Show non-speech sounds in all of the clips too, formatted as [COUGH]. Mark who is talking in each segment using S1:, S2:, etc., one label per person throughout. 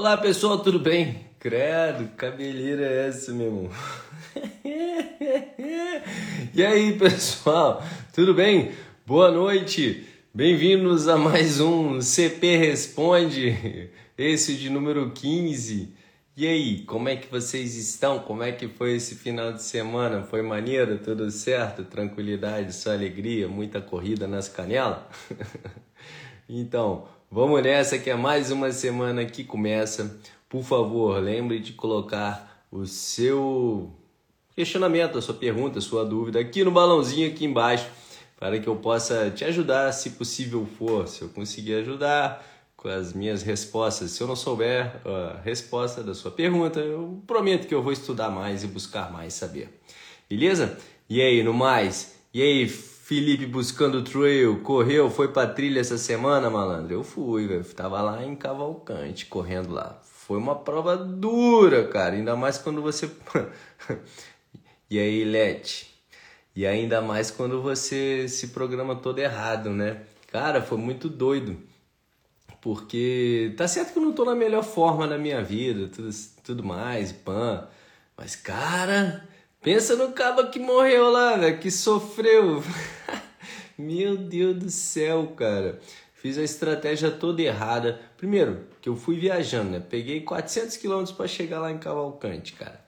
S1: Olá pessoal, tudo bem? Credo, cabeleira é essa, meu irmão? [LAUGHS] e aí pessoal, tudo bem? Boa noite, bem-vindos a mais um CP Responde, esse de número 15. E aí, como é que vocês estão? Como é que foi esse final de semana? Foi maneiro? Tudo certo? Tranquilidade, só alegria, muita corrida nas canelas? [LAUGHS] então, Vamos nessa que é mais uma semana que começa. Por favor, lembre de colocar o seu questionamento, a sua pergunta, a sua dúvida aqui no balãozinho aqui embaixo, para que eu possa te ajudar, se possível for, se eu conseguir ajudar com as minhas respostas. Se eu não souber a resposta da sua pergunta, eu prometo que eu vou estudar mais e buscar mais saber. Beleza? E aí, no mais? E aí, Felipe buscando trail, correu, foi pra trilha essa semana, malandro? Eu fui, velho. Tava lá em Cavalcante, correndo lá. Foi uma prova dura, cara. Ainda mais quando você. [LAUGHS] e aí, Lete? E ainda mais quando você se programa todo errado, né? Cara, foi muito doido. Porque tá certo que eu não tô na melhor forma da minha vida, tudo, tudo mais, pan. Mas, cara, Pensa no cabo que morreu lá, velho, que sofreu. [LAUGHS] Meu Deus do céu, cara. Fiz a estratégia toda errada. Primeiro, que eu fui viajando, né? Peguei 400 quilômetros para chegar lá em Cavalcante, cara.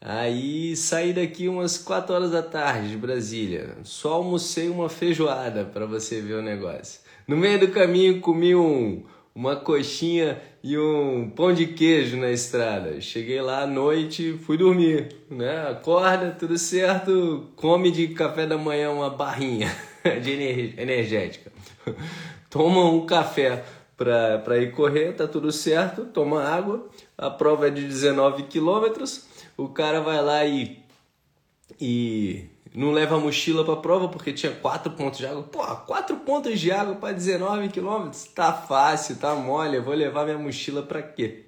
S1: Aí saí daqui umas 4 horas da tarde de Brasília. Só almocei uma feijoada para você ver o negócio. No meio do caminho comi um, uma coxinha e um pão de queijo na estrada. Cheguei lá à noite, fui dormir, né? Acorda, tudo certo, come de café da manhã uma barrinha [LAUGHS] de energética. [LAUGHS] Toma um café para ir correr, tá tudo certo, toma água. A prova é de 19 quilômetros. O cara vai lá e, e não leva a mochila para prova porque tinha quatro pontos de água. Pô, quatro pontos de água para 19 quilômetros? Tá fácil, tá mole. Eu vou levar minha mochila para quê?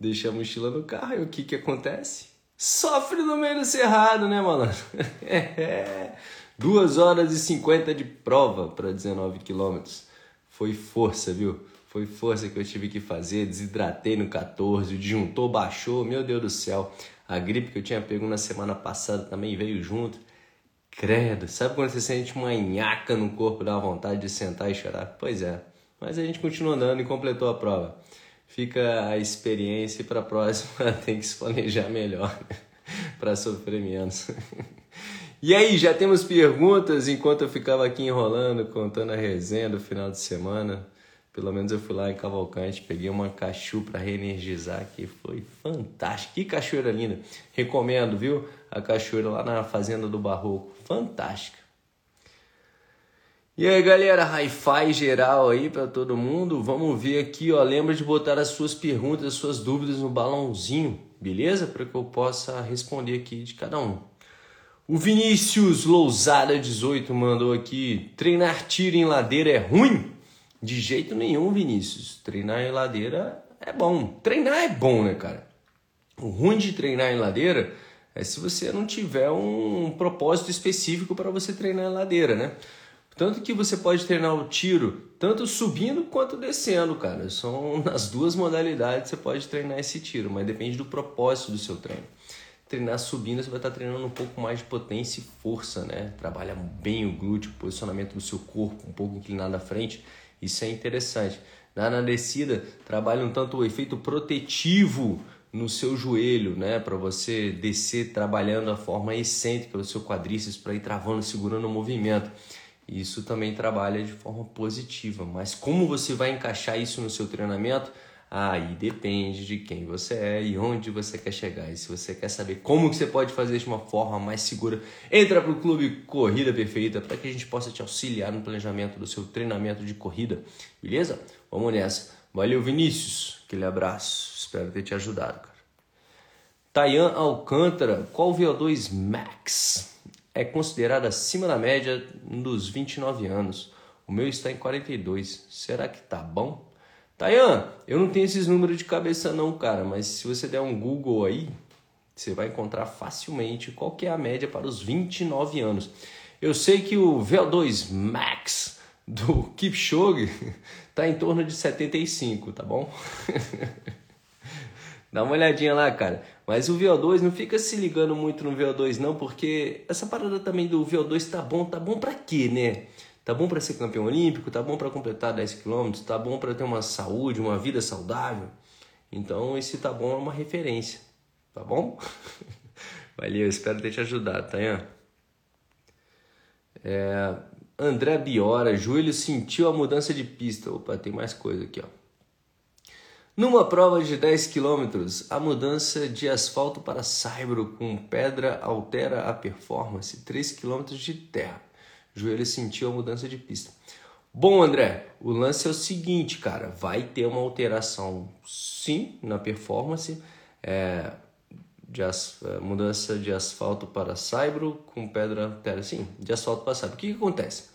S1: Deixa a mochila no carro e o que que acontece? Sofre no meio do cerrado, né, malandro? [LAUGHS] É. Duas horas e 50 de prova para 19 quilômetros. Foi força, viu? Foi força que eu tive que fazer. Desidratei no 14, o disjuntor baixou, meu Deus do céu. A gripe que eu tinha pego na semana passada também veio junto. Credo, sabe quando você sente uma nhaca no corpo, dá vontade de sentar e chorar? Pois é, mas a gente continua andando e completou a prova. Fica a experiência e para a próxima [LAUGHS] tem que se planejar melhor [LAUGHS] para sofrer menos. [LAUGHS] e aí, já temos perguntas enquanto eu ficava aqui enrolando, contando a resenha do final de semana. Pelo menos eu fui lá em Cavalcante, peguei uma cachu para reenergizar, que foi fantástico. Que cachoeira linda. Recomendo, viu? A cachoeira lá na Fazenda do Barroco. Fantástica. E aí, galera, hi-fi geral aí para todo mundo. Vamos ver aqui, ó. Lembra de botar as suas perguntas, as suas dúvidas no balãozinho, beleza? Para que eu possa responder aqui de cada um. O Vinícius Lousada 18 mandou aqui: treinar tiro em ladeira é ruim? De jeito nenhum, Vinícius. Treinar em ladeira é bom. Treinar é bom, né, cara? O ruim de treinar em ladeira é se você não tiver um propósito específico para você treinar em ladeira, né? Tanto que você pode treinar o tiro tanto subindo quanto descendo, cara. São [LAUGHS] nas duas modalidades você pode treinar esse tiro, mas depende do propósito do seu treino. Treinar subindo, você vai estar treinando um pouco mais de potência e força, né? Trabalha bem o glúteo, posicionamento do seu corpo, um pouco inclinado à frente isso é interessante. Na descida, trabalha um tanto o efeito protetivo no seu joelho, né, para você descer trabalhando a forma excêntrica do seu quadríceps para ir travando, segurando o movimento. Isso também trabalha de forma positiva, mas como você vai encaixar isso no seu treinamento? Aí depende de quem você é e onde você quer chegar. E se você quer saber como que você pode fazer de uma forma mais segura, entra para o Clube Corrida Perfeita para que a gente possa te auxiliar no planejamento do seu treinamento de corrida. Beleza? Vamos nessa. Valeu, Vinícius. Aquele abraço. Espero ter te ajudado, cara. Tayan Alcântara, qual VO2 Max é considerado acima da média dos 29 anos? O meu está em 42. Será que tá bom? Tayan, eu não tenho esses números de cabeça não, cara, mas se você der um Google aí, você vai encontrar facilmente qual é a média para os 29 anos. Eu sei que o VO2 Max do [LAUGHS] Kipchoge está em torno de 75, tá bom? [LAUGHS] Dá uma olhadinha lá, cara. Mas o VO2 não fica se ligando muito no VO2 não, porque essa parada também do VO2 tá bom, tá bom para quê, né? Tá bom para ser campeão olímpico, tá bom para completar 10 km, tá bom para ter uma saúde, uma vida saudável. Então esse tá bom é uma referência, tá bom? [LAUGHS] Valeu, espero ter te ajudado, Tayan. É, André Biora, joelho sentiu a mudança de pista. Opa, tem mais coisa aqui, ó. Numa prova de 10 km, a mudança de asfalto para saibro com pedra altera a performance. 3 km de terra. Joelho sentiu a mudança de pista. Bom, André, o lance é o seguinte, cara. Vai ter uma alteração, sim, na performance. É, de as, é, mudança de asfalto para saibro com pedra altera. Sim, de asfalto para saibro. O que, que acontece?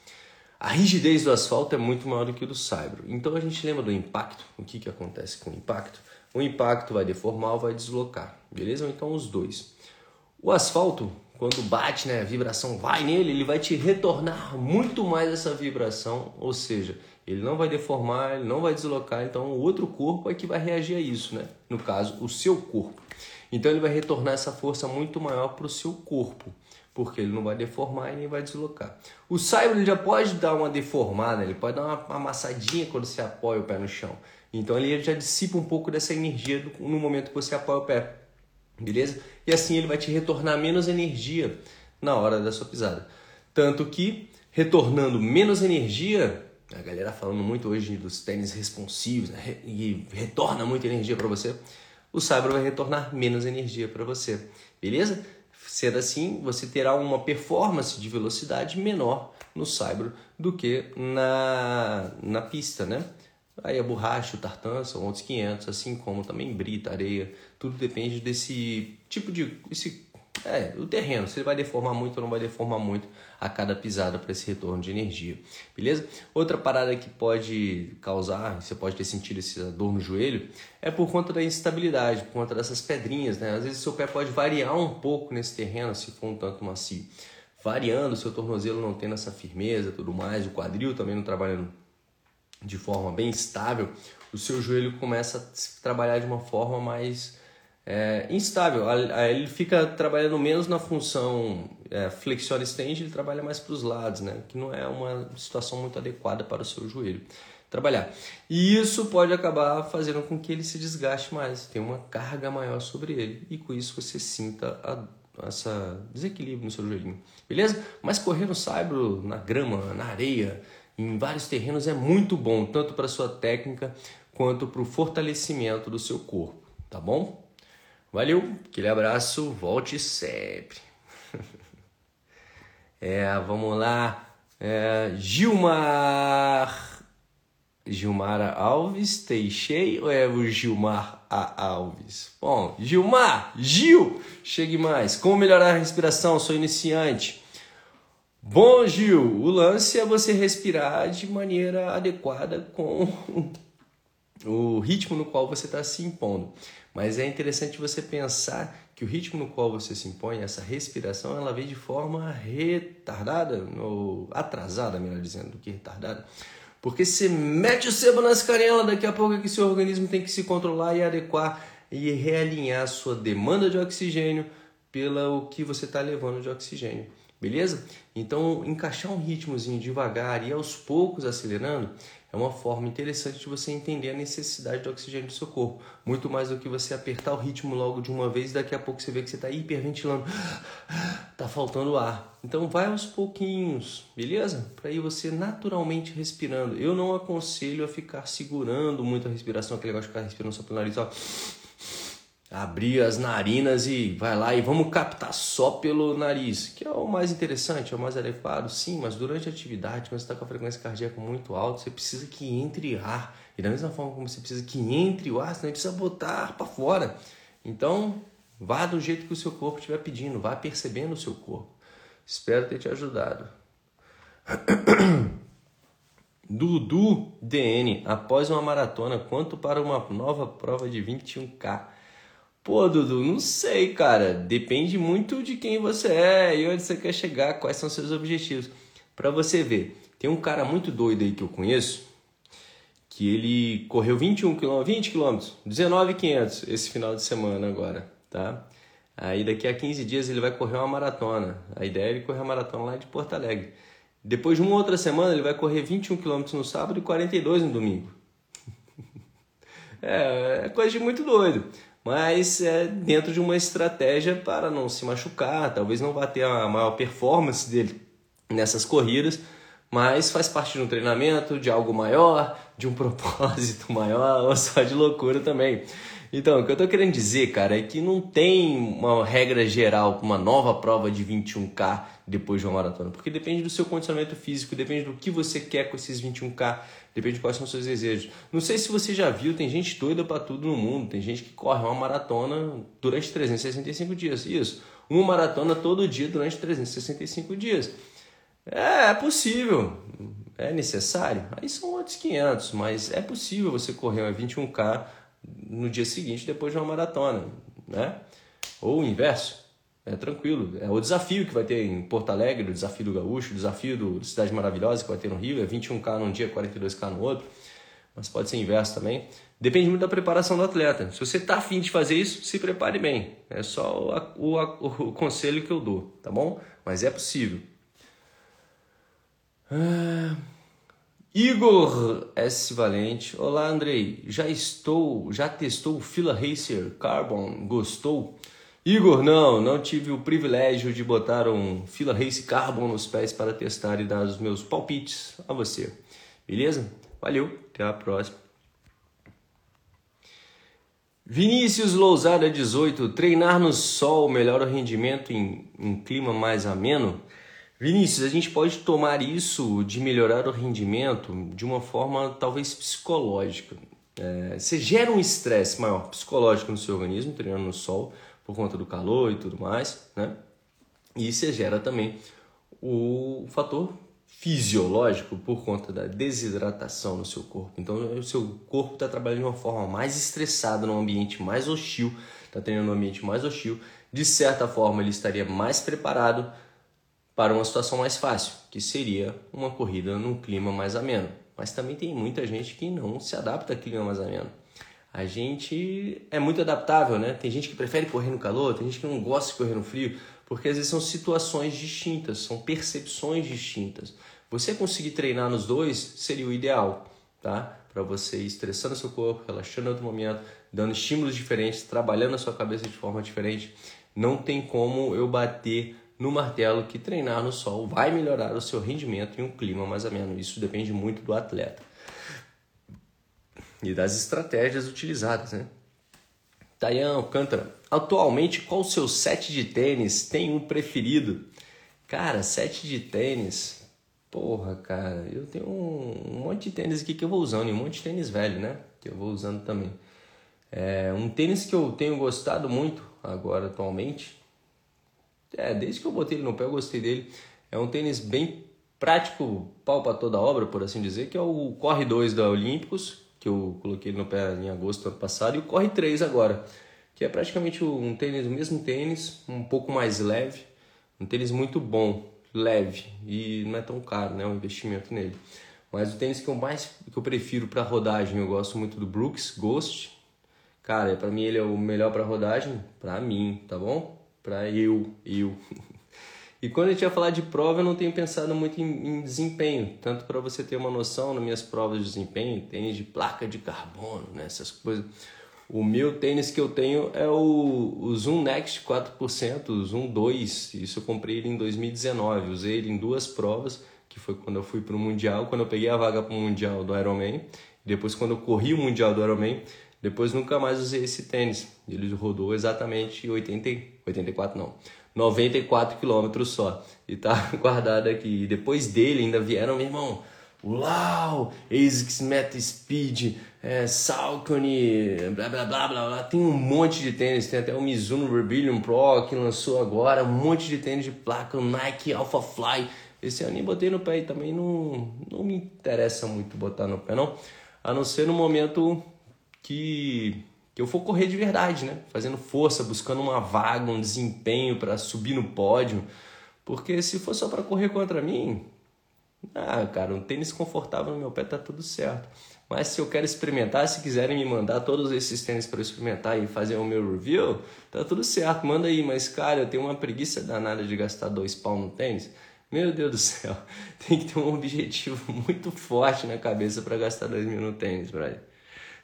S1: A rigidez do asfalto é muito maior do que o do saibro. Então a gente lembra do impacto. O que, que acontece com o impacto? O impacto vai deformar ou vai deslocar, beleza? Então os dois. O asfalto, quando bate, né, a vibração vai nele, ele vai te retornar muito mais essa vibração, ou seja, ele não vai deformar, ele não vai deslocar, então o outro corpo é que vai reagir a isso, né? No caso, o seu corpo. Então ele vai retornar essa força muito maior para o seu corpo porque ele não vai deformar e nem vai deslocar. O saibro ele já pode dar uma deformada, ele pode dar uma amassadinha quando você apoia o pé no chão. Então ele já dissipa um pouco dessa energia no momento que você apoia o pé, beleza? E assim ele vai te retornar menos energia na hora da sua pisada. Tanto que, retornando menos energia, a galera falando muito hoje dos tênis responsivos, né? e retorna muita energia para você, o saibro vai retornar menos energia para você, beleza? Sendo assim, você terá uma performance de velocidade menor no saibro do que na, na pista, né? Aí a borracha, o tartan são outros 500, assim como também brita, areia, tudo depende desse tipo de esse é, o terreno, se ele vai deformar muito ou não vai deformar muito a cada pisada para esse retorno de energia, beleza? Outra parada que pode causar, você pode ter sentido essa dor no joelho, é por conta da instabilidade, por conta dessas pedrinhas, né? Às vezes seu pé pode variar um pouco nesse terreno, se for um tanto macio. Variando, seu tornozelo não tendo essa firmeza tudo mais, o quadril também não trabalhando de forma bem estável, o seu joelho começa a trabalhar de uma forma mais é, instável. Ele fica trabalhando menos na função é, flexion extend, ele trabalha mais para os lados, né? que não é uma situação muito adequada para o seu joelho trabalhar. E isso pode acabar fazendo com que ele se desgaste mais, tenha uma carga maior sobre ele e com isso você sinta a, essa desequilíbrio no seu joelhinho, beleza? Mas correr no saibro, na grama, na areia, em vários terrenos é muito bom, tanto para sua técnica quanto para o fortalecimento do seu corpo, tá bom? Valeu, aquele abraço, volte sempre. [LAUGHS] é, vamos lá. É, Gilmar. Gilmar Alves Teixeira ou é o Gilmar A. Alves? Bom, Gilmar, Gil, chegue mais. Como melhorar a respiração? Sou iniciante. Bom, Gil, o lance é você respirar de maneira adequada com o ritmo no qual você está se impondo. Mas é interessante você pensar que o ritmo no qual você se impõe, essa respiração, ela vem de forma retardada, ou atrasada, melhor dizendo, do que retardada. Porque você mete o sebo nas canelas, daqui a pouco é que seu organismo tem que se controlar e adequar e realinhar a sua demanda de oxigênio pelo que você está levando de oxigênio. Beleza? Então, encaixar um ritmozinho devagar e aos poucos acelerando é uma forma interessante de você entender a necessidade de oxigênio do seu corpo. Muito mais do que você apertar o ritmo logo de uma vez e daqui a pouco você vê que você está hiperventilando. [GASPS] Tá faltando ar. Então vai aos pouquinhos, beleza? Para ir você naturalmente respirando. Eu não aconselho a ficar segurando muito a respiração, aquele negócio de ficar respirando só pelo nariz, ó abrir as narinas e vai lá e vamos captar só pelo nariz, que é o mais interessante, é o mais adequado, sim, mas durante a atividade, quando você está com a frequência cardíaca muito alta, você precisa que entre ar. E da mesma forma como você precisa que entre o ar, você precisa botar ar para fora. Então, vá do jeito que o seu corpo estiver pedindo, vá percebendo o seu corpo. Espero ter te ajudado. [COUGHS] Dudu DN, após uma maratona, quanto para uma nova prova de 21K? Pô, Dudu, não sei, cara. Depende muito de quem você é e onde você quer chegar, quais são seus objetivos. Para você ver, tem um cara muito doido aí que eu conheço, que ele correu 21 km, 20 km, 19,500 esse final de semana agora, tá? Aí daqui a 15 dias ele vai correr uma maratona. A ideia é ele correr a maratona lá de Porto Alegre. Depois de uma outra semana ele vai correr 21 km no sábado e 42 no domingo. [LAUGHS] é, é coisa de muito doido. Mas é dentro de uma estratégia para não se machucar, talvez não vá ter a maior performance dele nessas corridas, mas faz parte de um treinamento, de algo maior, de um [LAUGHS] propósito maior ou só de loucura também. Então, o que eu tô querendo dizer, cara, é que não tem uma regra geral para uma nova prova de 21K depois de uma maratona, porque depende do seu condicionamento físico, depende do que você quer com esses 21K, depende de quais são os seus desejos. Não sei se você já viu, tem gente doida para tudo no mundo, tem gente que corre uma maratona durante 365 dias. Isso, uma maratona todo dia durante 365 dias. É, é possível, é necessário? Aí são outros 500, mas é possível você correr uma 21K no dia seguinte depois de uma maratona, né? Ou o inverso, é tranquilo. É o desafio que vai ter em Porto Alegre, o desafio do Gaúcho, o desafio do Cidade Maravilhosa que vai ter no Rio, é 21K num dia, 42K no outro, mas pode ser inverso também. Depende muito da preparação do atleta. Se você está afim de fazer isso, se prepare bem. É só o, o, o conselho que eu dou, tá bom? Mas é possível. Ah... Igor S. Valente. Olá, Andrei. Já estou, já testou o Fila Racer Carbon? Gostou? Igor, não, não tive o privilégio de botar um Fila Race Carbon nos pés para testar e dar os meus palpites a você. Beleza? Valeu, até a próxima. Vinícius Lousada 18, treinar no sol melhora o rendimento em, em clima mais ameno? Vinícius, a gente pode tomar isso de melhorar o rendimento de uma forma talvez psicológica. É, você gera um estresse maior psicológico no seu organismo, treinando no sol, por conta do calor e tudo mais, né? E você gera também o fator fisiológico por conta da desidratação no seu corpo. Então, o seu corpo está trabalhando de uma forma mais estressada, num ambiente mais hostil, está treinando um ambiente mais hostil. De certa forma, ele estaria mais preparado para uma situação mais fácil, que seria uma corrida num clima mais ameno. Mas também tem muita gente que não se adapta a clima mais ameno. A gente é muito adaptável, né? Tem gente que prefere correr no calor, tem gente que não gosta de correr no frio, porque às vezes são situações distintas, são percepções distintas. Você conseguir treinar nos dois seria o ideal, tá? Para você ir estressando seu corpo, relaxando em outro momento, dando estímulos diferentes, trabalhando a sua cabeça de forma diferente. Não tem como eu bater no martelo que treinar no sol vai melhorar o seu rendimento em um clima mais ameno. Isso depende muito do atleta e das estratégias utilizadas, né? Tayan Alcântara, atualmente qual o seu set de tênis tem um preferido? Cara, set de tênis, porra, cara, eu tenho um, um monte de tênis aqui que eu vou usando, e um monte de tênis velho, né? Que eu vou usando também. É, um tênis que eu tenho gostado muito agora atualmente é, desde que eu botei ele no pé, eu gostei dele. É um tênis bem prático, pau para toda obra, por assim dizer, que é o Corre 2 da Olímpicos, que eu coloquei no pé em agosto do ano passado, e o Corre 3 agora, que é praticamente um tênis, o mesmo tênis, um pouco mais leve, um tênis muito bom, leve, e não é tão caro, né, o investimento nele. Mas o tênis que eu mais que eu prefiro para rodagem, eu gosto muito do Brooks Ghost. Cara, para mim ele é o melhor para rodagem, para mim, tá bom? Para eu, eu. E quando a gente vai falar de prova, eu não tenho pensado muito em, em desempenho, tanto para você ter uma noção nas minhas provas de desempenho, tênis de placa de carbono, né, essas coisas. O meu tênis que eu tenho é o, o Zoom Next 4%, o Zoom 2. Isso eu comprei ele em 2019. Usei ele em duas provas, que foi quando eu fui para o Mundial, quando eu peguei a vaga para o Mundial do Ironman. Depois, quando eu corri o Mundial do Ironman, depois nunca mais usei esse tênis. Ele rodou exatamente 80, 84 não, 94 quilômetros só. E tá [LAUGHS] guardado aqui. E depois dele ainda vieram, meu irmão, Uau, ASICS Meta Speed, é, Saucony, blá blá blá blá blá. Tem um monte de tênis, tem até o Mizuno Rebellion Pro que lançou agora, um monte de tênis de placa, Nike Alpha Fly. Esse eu nem botei no pé e também não, não me interessa muito botar no pé, não. A não ser no momento que, que eu for correr de verdade, né? Fazendo força, buscando uma vaga, um desempenho para subir no pódio. Porque se for só para correr contra mim, ah, cara, um tênis confortável no meu pé tá tudo certo. Mas se eu quero experimentar, se quiserem me mandar todos esses tênis para experimentar e fazer o meu review, tá tudo certo, manda aí. Mas cara, eu tenho uma preguiça danada de gastar dois pau no tênis. Meu Deus do céu, [LAUGHS] tem que ter um objetivo [LAUGHS] muito forte na cabeça para gastar dois mil no tênis, brother.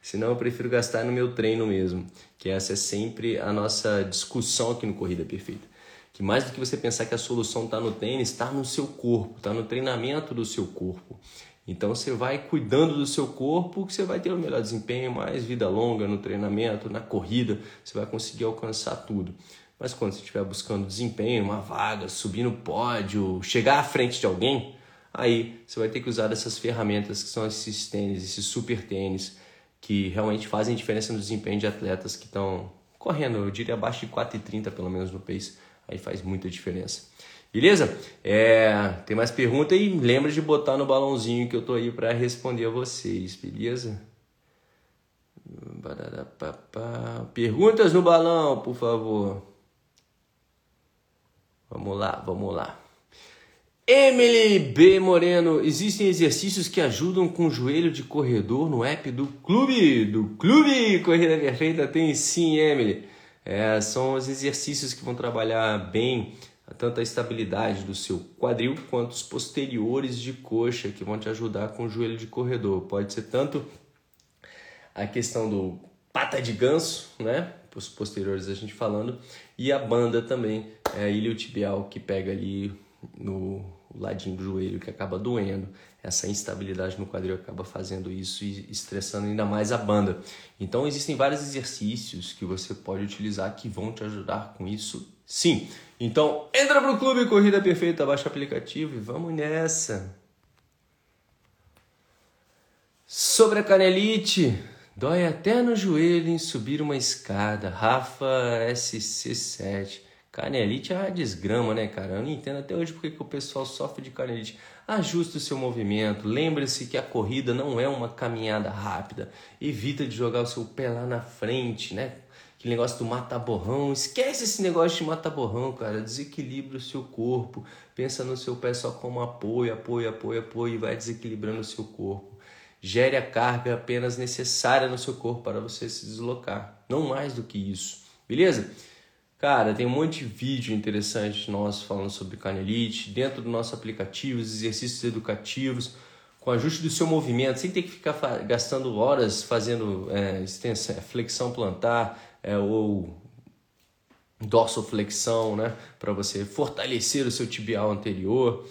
S1: Senão eu prefiro gastar no meu treino mesmo, que essa é sempre a nossa discussão aqui no Corrida Perfeita. Que mais do que você pensar que a solução está no tênis, está no seu corpo, está no treinamento do seu corpo. Então você vai cuidando do seu corpo, que você vai ter o um melhor desempenho, mais vida longa no treinamento, na corrida, você vai conseguir alcançar tudo. Mas quando você estiver buscando desempenho, uma vaga, subir no pódio, chegar à frente de alguém, aí você vai ter que usar essas ferramentas que são esses tênis, esses super tênis, que realmente fazem diferença no desempenho de atletas que estão correndo, eu diria abaixo de 4,30 pelo menos no pace, aí faz muita diferença. Beleza? É, tem mais pergunta aí? Lembra de botar no balãozinho que eu tô aí para responder a vocês, beleza? Perguntas no balão, por favor. Vamos lá, vamos lá. Emily B. Moreno, existem exercícios que ajudam com o joelho de corredor no app do clube? Do clube Corrida Perfeita tem sim, Emily. É, são os exercícios que vão trabalhar bem tanto a estabilidade do seu quadril quanto os posteriores de coxa que vão te ajudar com o joelho de corredor. Pode ser tanto a questão do pata de ganso, né? Os posteriores a gente falando, e a banda também, é iliotibial que pega ali no ladinho do joelho que acaba doendo. Essa instabilidade no quadril acaba fazendo isso e estressando ainda mais a banda. Então existem vários exercícios que você pode utilizar que vão te ajudar com isso sim. Então, entra pro clube Corrida Perfeita, baixa o aplicativo e vamos nessa. Sobre a canelite, dói até no joelho em subir uma escada. Rafa SC7. Canelite é uma desgrama, né, cara? Eu não entendo até hoje porque que o pessoal sofre de canelite. Ajuste o seu movimento. Lembre-se que a corrida não é uma caminhada rápida. Evita de jogar o seu pé lá na frente, né? Aquele negócio do mata-borrão. Esquece esse negócio de mata-borrão, cara. Desequilibra o seu corpo. Pensa no seu pé só como apoio, apoio, apoio, apoio e vai desequilibrando o seu corpo. Gere a carga apenas necessária no seu corpo para você se deslocar. Não mais do que isso. Beleza? Cara, tem um monte de vídeo interessante nosso falando sobre canelite, dentro do nosso aplicativo, os exercícios educativos, com ajuste do seu movimento, sem ter que ficar gastando horas fazendo é, extensão, flexão plantar, é, ou dorsoflexão, né? Para você fortalecer o seu tibial anterior.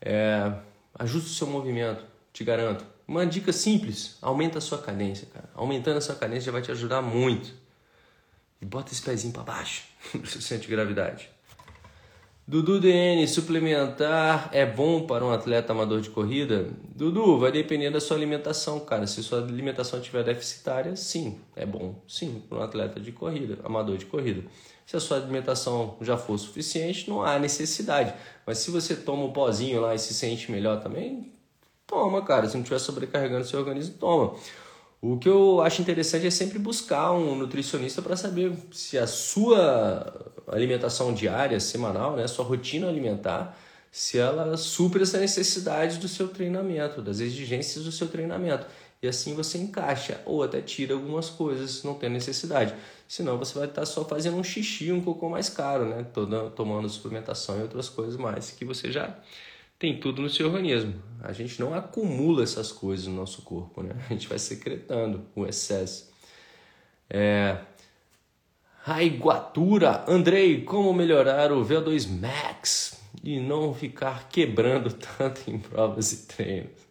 S1: É, ajuste o seu movimento, te garanto. Uma dica simples, aumenta a sua cadência, cara. Aumentando a sua cadência já vai te ajudar muito. E bota esse pezinho para baixo, [LAUGHS] você sente gravidade. Dudu DN, suplementar é bom para um atleta amador de corrida? Dudu, vai depender da sua alimentação, cara. Se sua alimentação estiver deficitária, sim, é bom, sim, para um atleta de corrida, amador de corrida. Se a sua alimentação já for suficiente, não há necessidade. Mas se você toma um pozinho lá e se sente melhor também, toma, cara. Se não estiver sobrecarregando seu organismo, toma. O que eu acho interessante é sempre buscar um nutricionista para saber se a sua alimentação diária, semanal, né, sua rotina alimentar, se ela supre essa necessidade do seu treinamento, das exigências do seu treinamento. E assim você encaixa ou até tira algumas coisas se não tem necessidade. Senão você vai estar só fazendo um xixi um pouco mais caro, né? Tomando suplementação e outras coisas mais que você já tem tudo no seu organismo. A gente não acumula essas coisas no nosso corpo, né? A gente vai secretando o excesso. É... Raiguatura, Andrei, como melhorar o VO2 Max e não ficar quebrando [LAUGHS] tanto em provas e treinos?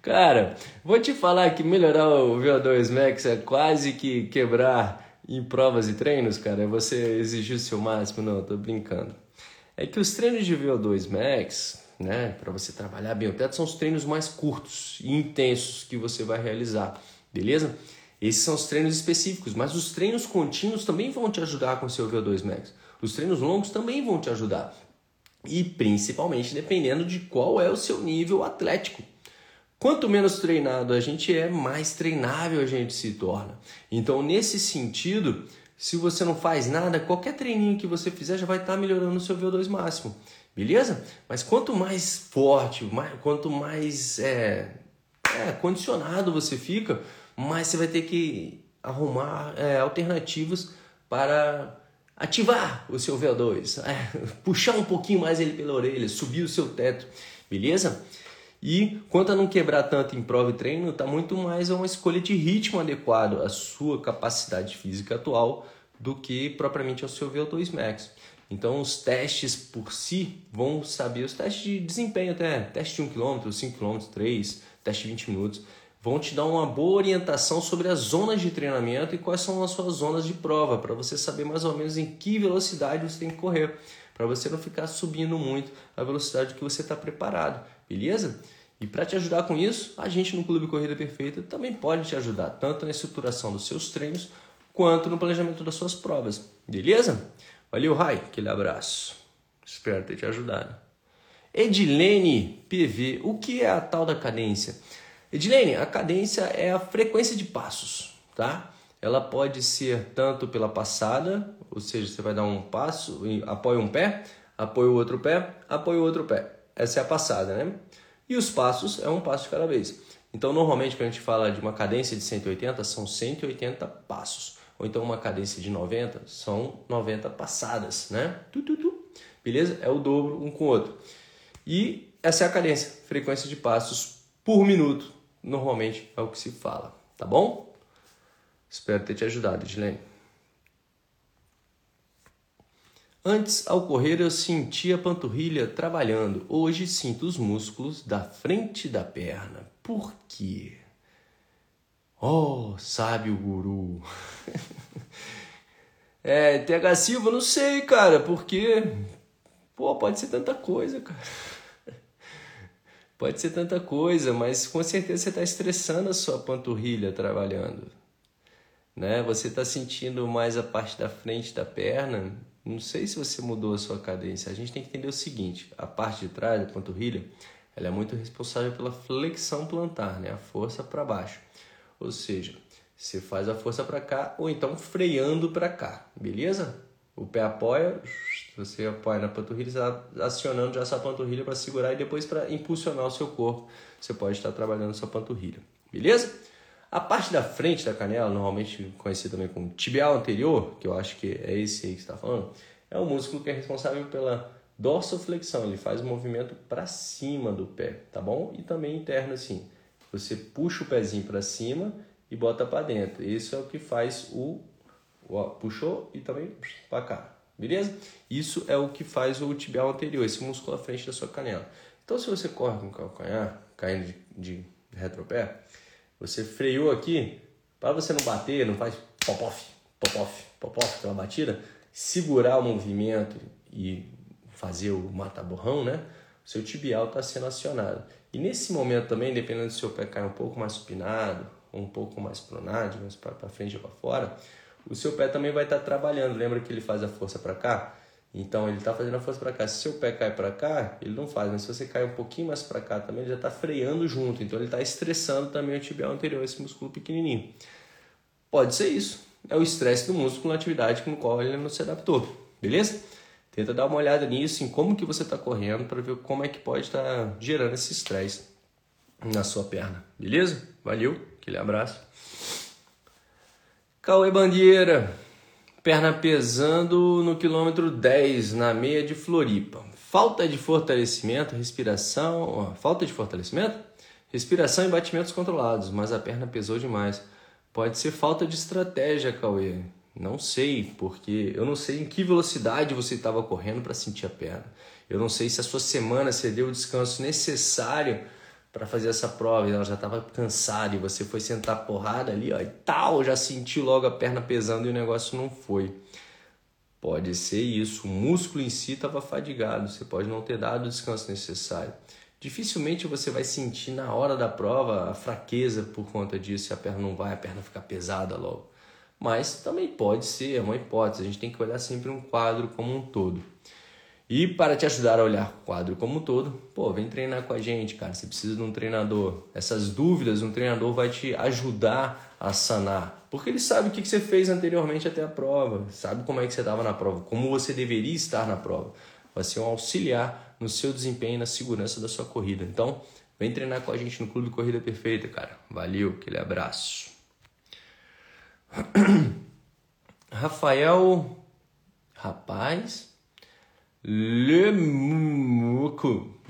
S1: Cara, vou te falar que melhorar o VO2 Max é quase que quebrar em provas e treinos, cara. É você exigir o seu máximo. Não, tô brincando. É que os treinos de VO2 Max, né, para você trabalhar bem o teto, são os treinos mais curtos e intensos que você vai realizar, beleza? Esses são os treinos específicos, mas os treinos contínuos também vão te ajudar com o seu VO2 Max. Os treinos longos também vão te ajudar. E principalmente dependendo de qual é o seu nível atlético. Quanto menos treinado a gente é, mais treinável a gente se torna. Então, nesse sentido, se você não faz nada, qualquer treininho que você fizer já vai estar melhorando o seu VO2 máximo. Beleza? Mas quanto mais forte, mais, quanto mais é, é, condicionado você fica, mas você vai ter que arrumar é, alternativas para ativar o seu VO2, é, [LAUGHS] puxar um pouquinho mais ele pela orelha, subir o seu teto, beleza? E quanto a não quebrar tanto em prova e treino, está muito mais uma escolha de ritmo adequado à sua capacidade física atual do que propriamente ao seu VO2 max. Então os testes por si vão saber, os testes de desempenho até, teste de 1 km, 5 km, 3, teste de 20 minutos, vão te dar uma boa orientação sobre as zonas de treinamento e quais são as suas zonas de prova, para você saber mais ou menos em que velocidade você tem que correr, para você não ficar subindo muito a velocidade que você está preparado, beleza? E para te ajudar com isso, a gente no Clube Corrida Perfeita também pode te ajudar, tanto na estruturação dos seus treinos quanto no planejamento das suas provas, beleza? Valeu, Rai, aquele abraço. Espero ter te ajudado. Edilene PV, o que é a tal da cadência? Edilene, a cadência é a frequência de passos, tá? Ela pode ser tanto pela passada, ou seja, você vai dar um passo, apoia um pé, apoia o outro pé, apoia o outro pé. Essa é a passada, né? E os passos é um passo de cada vez. Então, normalmente, quando a gente fala de uma cadência de 180, são 180 passos. Ou então uma cadência de 90, são 90 passadas, né? Tu, tu, tu. Beleza? É o dobro um com o outro. E essa é a cadência, frequência de passos por minuto normalmente é o que se fala, tá bom? Espero ter te ajudado, Edilene. Antes, ao correr, eu sentia a panturrilha trabalhando. Hoje sinto os músculos da frente da perna. Por quê? Oh, sabe o guru. [LAUGHS] é, TH Silva, não sei, cara, porque. Pô, pode ser tanta coisa, cara. [LAUGHS] Pode ser tanta coisa, mas com certeza você está estressando a sua panturrilha trabalhando. Né? Você está sentindo mais a parte da frente da perna. Não sei se você mudou a sua cadência. A gente tem que entender o seguinte: a parte de trás da panturrilha ela é muito responsável pela flexão plantar, né? a força para baixo. Ou seja, você faz a força para cá ou então freando para cá, beleza? O pé apoia, você apoia na panturrilha, está acionando já essa panturrilha para segurar e depois para impulsionar o seu corpo. Você pode estar trabalhando sua panturrilha, beleza? A parte da frente da canela, normalmente conhecida também como tibial anterior, que eu acho que é esse aí que está falando, é o músculo que é responsável pela dorsoflexão. Ele faz o movimento para cima do pé, tá bom? E também interno assim. Você puxa o pezinho para cima e bota para dentro. Isso é o que faz o puxou e também para cá, beleza? Isso é o que faz o tibial anterior, esse músculo à frente da sua canela. Então, se você corre com o calcanhar caindo de, de retropé, você freou aqui, para você não bater, não faz pop-off, pop-off, pop-off, aquela batida, segurar o movimento e fazer o mata-borrão, né? O seu tibial está sendo acionado. E nesse momento também, dependendo se o seu pé cai um pouco mais supinado, ou um pouco mais pronado, mais para frente ou para fora, o seu pé também vai estar tá trabalhando. Lembra que ele faz a força para cá? Então ele está fazendo a força para cá. Se seu pé cai para cá, ele não faz, mas se você cai um pouquinho mais para cá também, ele já está freando junto. Então ele está estressando também o tibial anterior, esse músculo pequenininho. Pode ser isso. É o estresse do músculo na atividade com o qual ele não se adaptou. Beleza? Tenta dar uma olhada nisso, em como que você está correndo, para ver como é que pode estar tá gerando esse estresse na sua perna. Beleza? Valeu, aquele abraço. Cauê Bandeira, perna pesando no quilômetro 10, na meia de Floripa. Falta de fortalecimento, respiração. falta de fortalecimento? Respiração e batimentos controlados, mas a perna pesou demais. Pode ser falta de estratégia, Cauê. Não sei, porque eu não sei em que velocidade você estava correndo para sentir a perna. Eu não sei se a sua semana você deu o descanso necessário para fazer essa prova e ela já estava cansada e você foi sentar porrada ali, ó, e tal, já sentiu logo a perna pesando e o negócio não foi. Pode ser isso, o músculo em si estava fadigado, você pode não ter dado o descanso necessário. Dificilmente você vai sentir na hora da prova a fraqueza por conta disso, se a perna não vai, a perna ficar pesada logo. Mas também pode ser, é uma hipótese, a gente tem que olhar sempre um quadro como um todo. E para te ajudar a olhar o quadro como um todo, pô, vem treinar com a gente, cara. Você precisa de um treinador. Essas dúvidas, um treinador vai te ajudar a sanar. Porque ele sabe o que você fez anteriormente até a prova, sabe como é que você estava na prova, como você deveria estar na prova. Vai ser um auxiliar no seu desempenho e na segurança da sua corrida. Então, Vem treinar com a gente no Clube Corrida Perfeita, cara. Valeu, aquele abraço. [CLEARS THROAT] Rafael. Rapaz. Lemuco.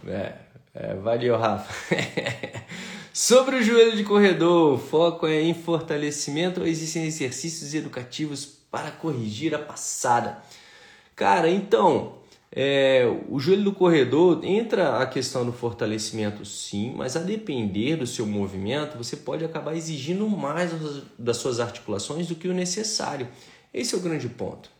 S1: É, é, valeu, Rafa. [LAUGHS] Sobre o joelho de corredor, o foco é em fortalecimento existem exercícios educativos para corrigir a passada? Cara, então, é, o joelho do corredor entra a questão do fortalecimento sim, mas a depender do seu movimento, você pode acabar exigindo mais das suas articulações do que o necessário. Esse é o grande ponto.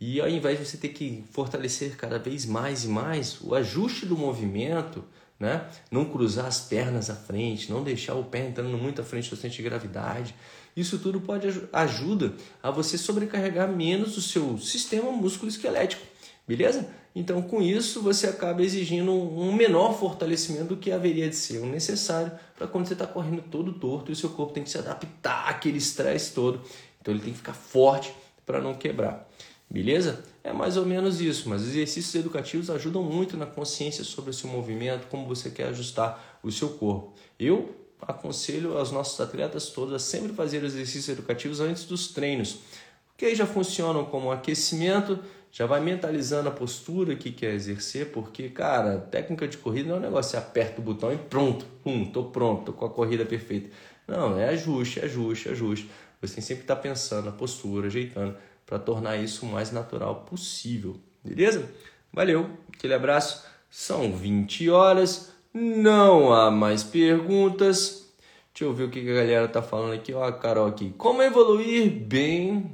S1: E ao invés de você ter que fortalecer cada vez mais e mais, o ajuste do movimento né? Não cruzar as pernas à frente, não deixar o pé entrando muito à frente do centro de gravidade. Isso tudo pode ajuda a você sobrecarregar menos o seu sistema músculo-esquelético, beleza? Então, com isso, você acaba exigindo um menor fortalecimento do que haveria de ser o necessário para quando você está correndo todo torto e o seu corpo tem que se adaptar àquele estresse todo. Então, ele tem que ficar forte para não quebrar. Beleza? É mais ou menos isso, mas exercícios educativos ajudam muito na consciência sobre o seu movimento, como você quer ajustar o seu corpo. Eu aconselho aos nossos atletas todos a sempre fazer exercícios educativos antes dos treinos, porque aí já funcionam como aquecimento, já vai mentalizando a postura que quer exercer, porque, cara, técnica de corrida não é um negócio, você aperta o botão e pronto, hum, tô pronto, tô com a corrida perfeita. Não, é ajuste, ajuste, ajuste. Você sempre que estar tá pensando a postura, ajeitando para tornar isso o mais natural possível. Beleza? Valeu, aquele abraço. São 20 horas, não há mais perguntas. Deixa eu ver o que a galera tá falando aqui. Ó, a Carol aqui. Como evoluir bem?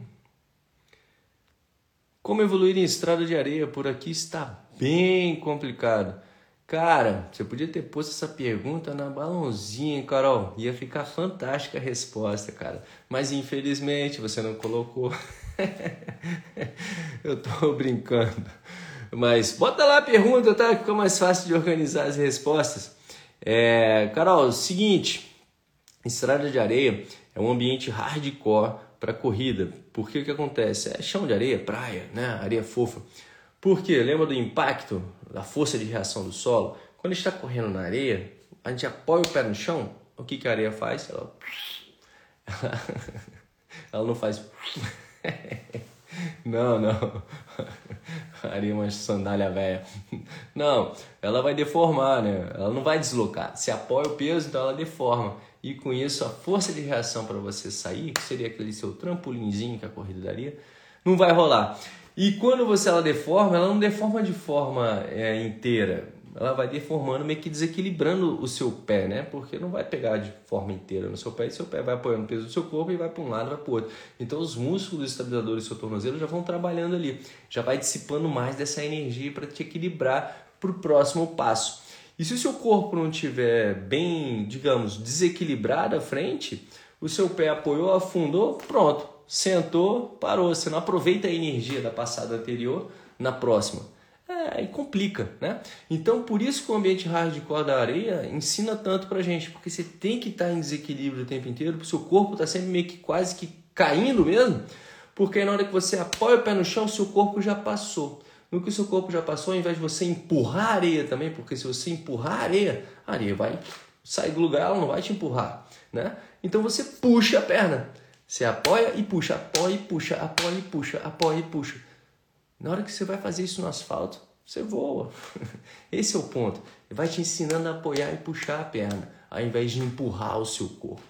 S1: Como evoluir em estrada de areia? Por aqui está bem complicado. Cara, você podia ter posto essa pergunta na balãozinha, Carol. Ia ficar fantástica a resposta, cara. Mas infelizmente você não colocou. [LAUGHS] Eu tô brincando. Mas bota lá a pergunta, tá? Fica mais fácil de organizar as respostas. É, Carol, seguinte, estrada de areia é um ambiente hardcore para corrida. Por que que acontece? É chão de areia, praia, né? Areia fofa. Por quê? Lembra do impacto, da força de reação do solo? Quando a está correndo na areia, a gente apoia o pé no chão, o que, que a areia faz? Ela, [LAUGHS] ela não faz [LAUGHS] não, não. [LAUGHS] Faria uma sandália velha. Não, ela vai deformar, né? Ela não vai deslocar. Se apoia o peso, então ela deforma. E com isso, a força de reação para você sair, que seria aquele seu trampolinzinho que a corrida daria, não vai rolar. E quando você ela deforma, ela não deforma de forma é, inteira ela vai deformando, meio que desequilibrando o seu pé, né? Porque não vai pegar de forma inteira no seu pé e seu pé vai apoiando o peso do seu corpo e vai para um lado, vai para o outro. Então os músculos estabilizadores do seu tornozelo já vão trabalhando ali, já vai dissipando mais dessa energia para te equilibrar para o próximo passo. E se o seu corpo não estiver bem, digamos, desequilibrado à frente, o seu pé apoiou, afundou, pronto, sentou, parou. Você não aproveita a energia da passada anterior na próxima é, e complica, né? Então, por isso que o ambiente hardcore da areia ensina tanto pra gente, porque você tem que estar em desequilíbrio o tempo inteiro, o seu corpo está sempre meio que quase que caindo mesmo, porque na hora que você apoia o pé no chão, seu corpo já passou. No que o seu corpo já passou, ao invés de você empurrar a areia também, porque se você empurrar a areia, a areia vai sair do lugar, ela não vai te empurrar, né? Então você puxa a perna. Você apoia e puxa, apoia e puxa, apoia e puxa, apoia e puxa. Na hora que você vai fazer isso no asfalto, você voa. [LAUGHS] Esse é o ponto. Vai te ensinando a apoiar e puxar a perna, ao invés de empurrar o seu corpo.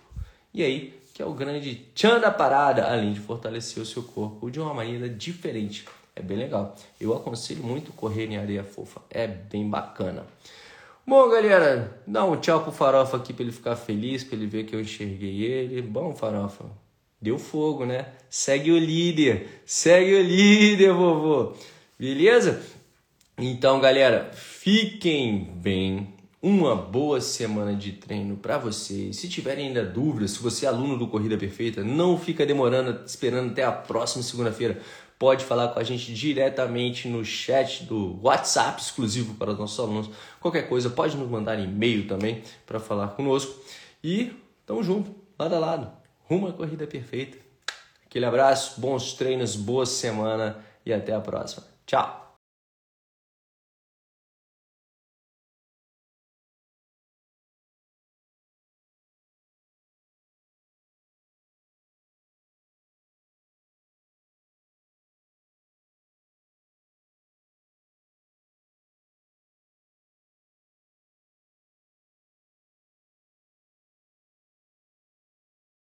S1: E aí, que é o grande tchan da parada, além de fortalecer o seu corpo de uma maneira diferente. É bem legal. Eu aconselho muito correr em areia fofa. É bem bacana. Bom, galera, dá um tchau pro Farofa aqui para ele ficar feliz, para ele ver que eu enxerguei ele. Bom, Farofa, Deu fogo, né? Segue o líder, segue o líder, vovô. Beleza? Então, galera, fiquem bem. Uma boa semana de treino para vocês. Se tiverem ainda dúvidas, se você é aluno do Corrida Perfeita, não fica demorando, esperando até a próxima segunda-feira. Pode falar com a gente diretamente no chat do WhatsApp exclusivo para os nossos alunos. Qualquer coisa, pode nos mandar e-mail também para falar conosco. E tamo junto, lado a lado rumo à corrida perfeita. Aquele abraço, bons treinos, boa semana e até a próxima. Tchau!